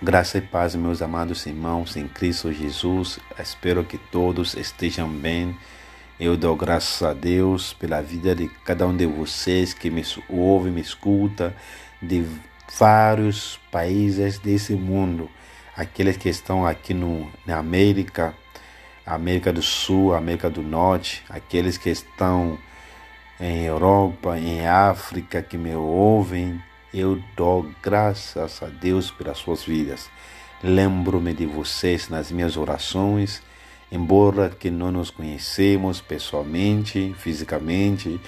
Graça e paz, meus amados irmãos em Cristo Jesus. Espero que todos estejam bem. Eu dou graças a Deus pela vida de cada um de vocês que me ouve, me escuta, de vários países desse mundo. Aqueles que estão aqui no, na América, América do Sul, América do Norte, aqueles que estão em Europa, em África, que me ouvem eu dou graças a Deus pelas suas vidas. Lembro-me de vocês nas minhas orações, embora que não nos conhecemos pessoalmente, fisicamente,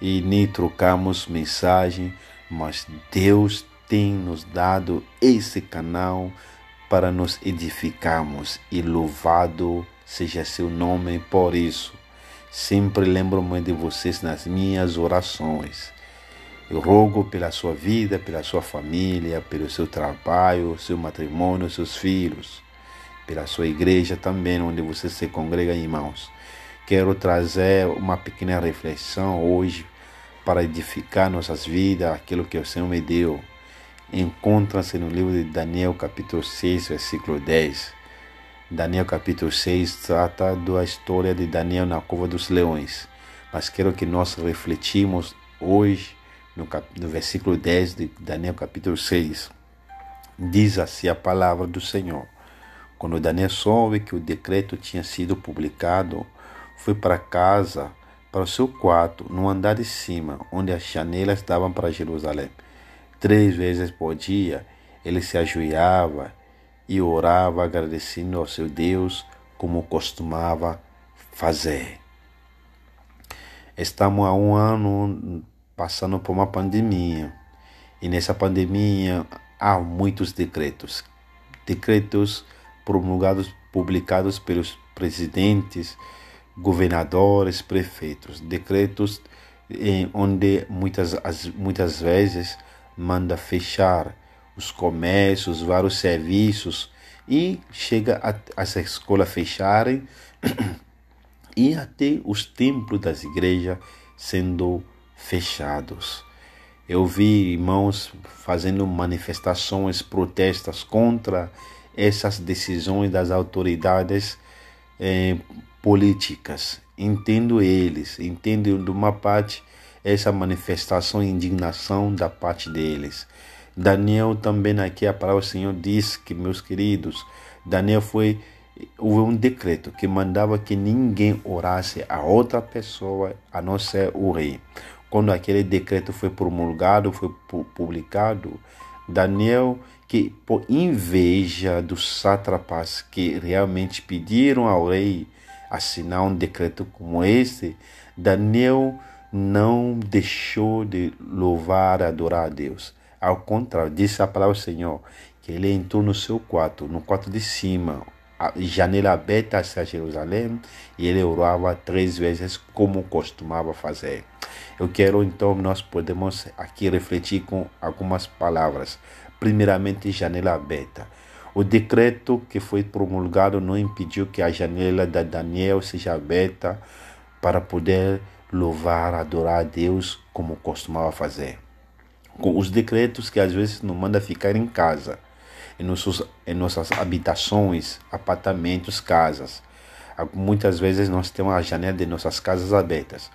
e nem trocamos mensagem, mas Deus tem nos dado esse canal para nos edificarmos e louvado seja seu nome por isso. Sempre lembro-me de vocês nas minhas orações. Eu rogo pela sua vida, pela sua família, pelo seu trabalho, seu matrimônio, seus filhos, pela sua igreja também, onde você se congrega, irmãos. Quero trazer uma pequena reflexão hoje para edificar nossas vidas, aquilo que o Senhor me deu. Encontra-se no livro de Daniel, capítulo 6, versículo 10. Daniel, capítulo 6, trata da história de Daniel na cova dos leões. Mas quero que nós refletimos hoje no, cap... no versículo 10 de Daniel capítulo 6, diz assim a palavra do Senhor. Quando Daniel soube que o decreto tinha sido publicado, foi para casa, para o seu quarto, no andar de cima, onde as janelas davam para Jerusalém. Três vezes por dia, ele se ajoelhava e orava agradecendo ao seu Deus, como costumava fazer. Estamos há um ano passando por uma pandemia. E nessa pandemia há muitos decretos. Decretos promulgados, publicados pelos presidentes, governadores, prefeitos. Decretos em onde muitas, muitas vezes manda fechar os comércios, vários serviços e chega a, as escolas fecharem e até os templos das igrejas sendo fechados. Eu vi irmãos fazendo manifestações, protestas contra essas decisões das autoridades eh, políticas. Entendo eles, entendo de uma parte essa manifestação e indignação da parte deles. Daniel também aqui a palavra do Senhor diz que, meus queridos, Daniel foi houve um decreto que mandava que ninguém orasse a outra pessoa a não ser o rei quando aquele decreto foi promulgado, foi publicado, Daniel, que por inveja dos sátrapas que realmente pediram ao rei assinar um decreto como este, Daniel não deixou de louvar adorar a Deus. Ao contrário, disse a palavra do Senhor que ele entrou no seu quarto, no quarto de cima, janela aberta hacia Jerusalém, e ele orava três vezes como costumava fazer. Eu quero então nós podemos aqui refletir com algumas palavras. Primeiramente, janela aberta. O decreto que foi promulgado não impediu que a janela da Daniel seja aberta para poder louvar, adorar a Deus como costumava fazer. Com os decretos que às vezes não manda ficar em casa, em, nossos, em nossas habitações, apartamentos, casas. Muitas vezes nós temos a janela de nossas casas abertas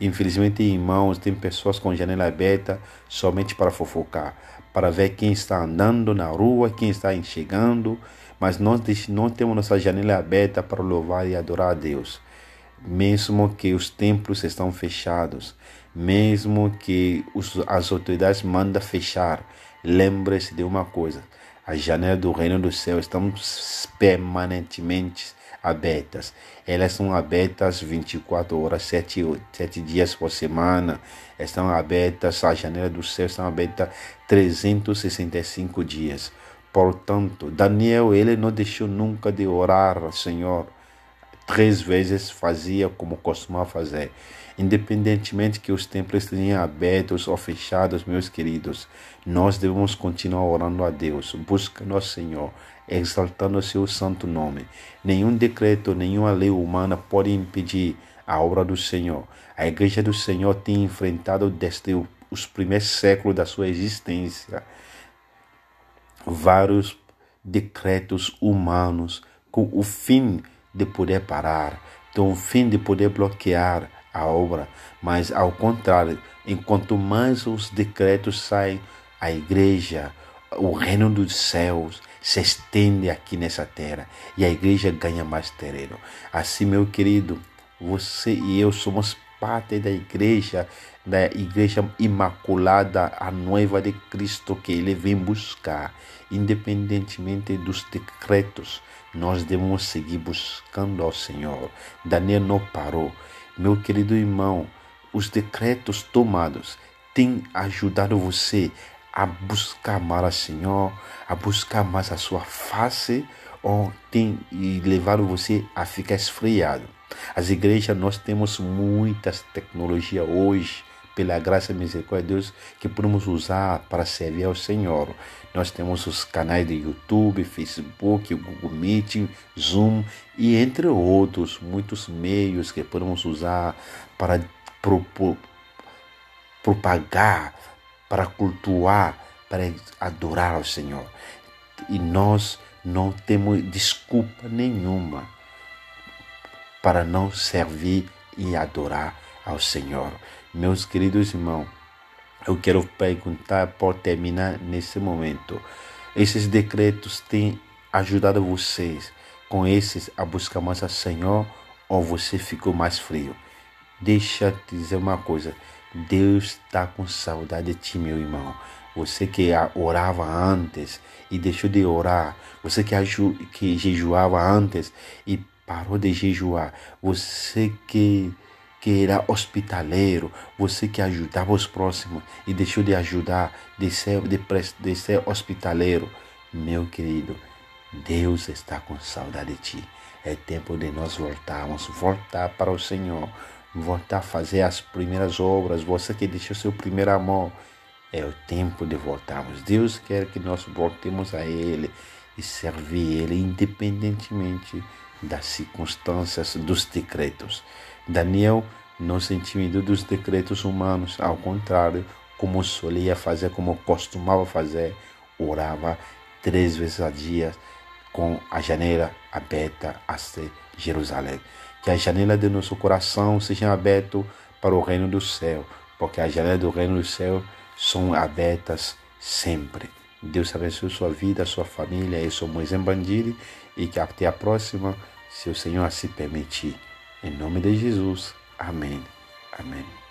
Infelizmente, irmãos, tem pessoas com janela aberta somente para fofocar, para ver quem está andando na rua, quem está chegando, mas nós não temos nossa janela aberta para louvar e adorar a Deus. Mesmo que os templos estão fechados, mesmo que as autoridades mandam fechar, lembre-se de uma coisa: as janelas do reino do céu estão permanentemente abertas. Elas são abertas 24 horas, 7, 7 dias por semana. Estão abertas, a janela do céu estão abertas 365 dias. Portanto, Daniel, ele não deixou nunca de orar, Senhor. Três vezes fazia como costumava fazer. Independentemente que os templos estejam abertos ou fechados, meus queridos, nós devemos continuar orando a Deus. Busca nosso Senhor exaltando o seu santo nome. Nenhum decreto, nenhuma lei humana pode impedir a obra do Senhor. A igreja do Senhor tem enfrentado desde os primeiros séculos da sua existência vários decretos humanos com o fim de poder parar, com o fim de poder bloquear a obra, mas ao contrário, enquanto mais os decretos saem, a igreja, o reino dos céus se estende aqui nessa terra e a igreja ganha mais terreno. Assim, meu querido, você e eu somos parte da igreja, da igreja imaculada, a noiva de Cristo que ele vem buscar, independentemente dos decretos. Nós devemos seguir buscando ao Senhor. Daniel não parou. Meu querido irmão, os decretos tomados têm ajudado você a buscar mais o Senhor, a buscar mais a sua face, ou tem levado você a ficar esfriado. As igrejas, nós temos muitas tecnologias hoje, pela graça e misericórdia de Deus, que podemos usar para servir ao Senhor. Nós temos os canais de YouTube, Facebook, Google Meet, Zoom e entre outros, muitos meios que podemos usar para propor, propagar, para cultuar, para adorar ao Senhor. E nós não temos desculpa nenhuma para não servir e adorar ao Senhor. Meus queridos irmãos, eu quero perguntar por terminar nesse momento. Esses decretos têm ajudado vocês com esses a buscar mais ao Senhor ou você ficou mais frio? Deixa eu te dizer uma coisa. Deus está com saudade de ti, meu irmão. Você que orava antes e deixou de orar. Você que, que jejuava antes e parou de jejuar, você que, que era hospitaleiro, você que ajudava os próximos e deixou de ajudar, de ser, de, de ser hospitaleiro, meu querido, Deus está com saudade de ti. É tempo de nós voltarmos, voltar para o Senhor, voltar a fazer as primeiras obras. Você que deixou seu primeiro amor, é o tempo de voltarmos. Deus quer que nós voltemos a Ele e servir Ele independentemente das circunstâncias, dos decretos. Daniel não se intimidou dos decretos humanos, ao contrário, como solia fazer, como costumava fazer, orava três vezes a dia com a janela aberta a Jerusalém. Que a janela de nosso coração seja aberta para o reino do céu, porque as janelas do reino do céu são abertas sempre. Deus abençoe sua vida, sua família. Eu sou Moisés Bandiri e que até a próxima se o Senhor assim permitir. Em nome de Jesus. Amém. Amém.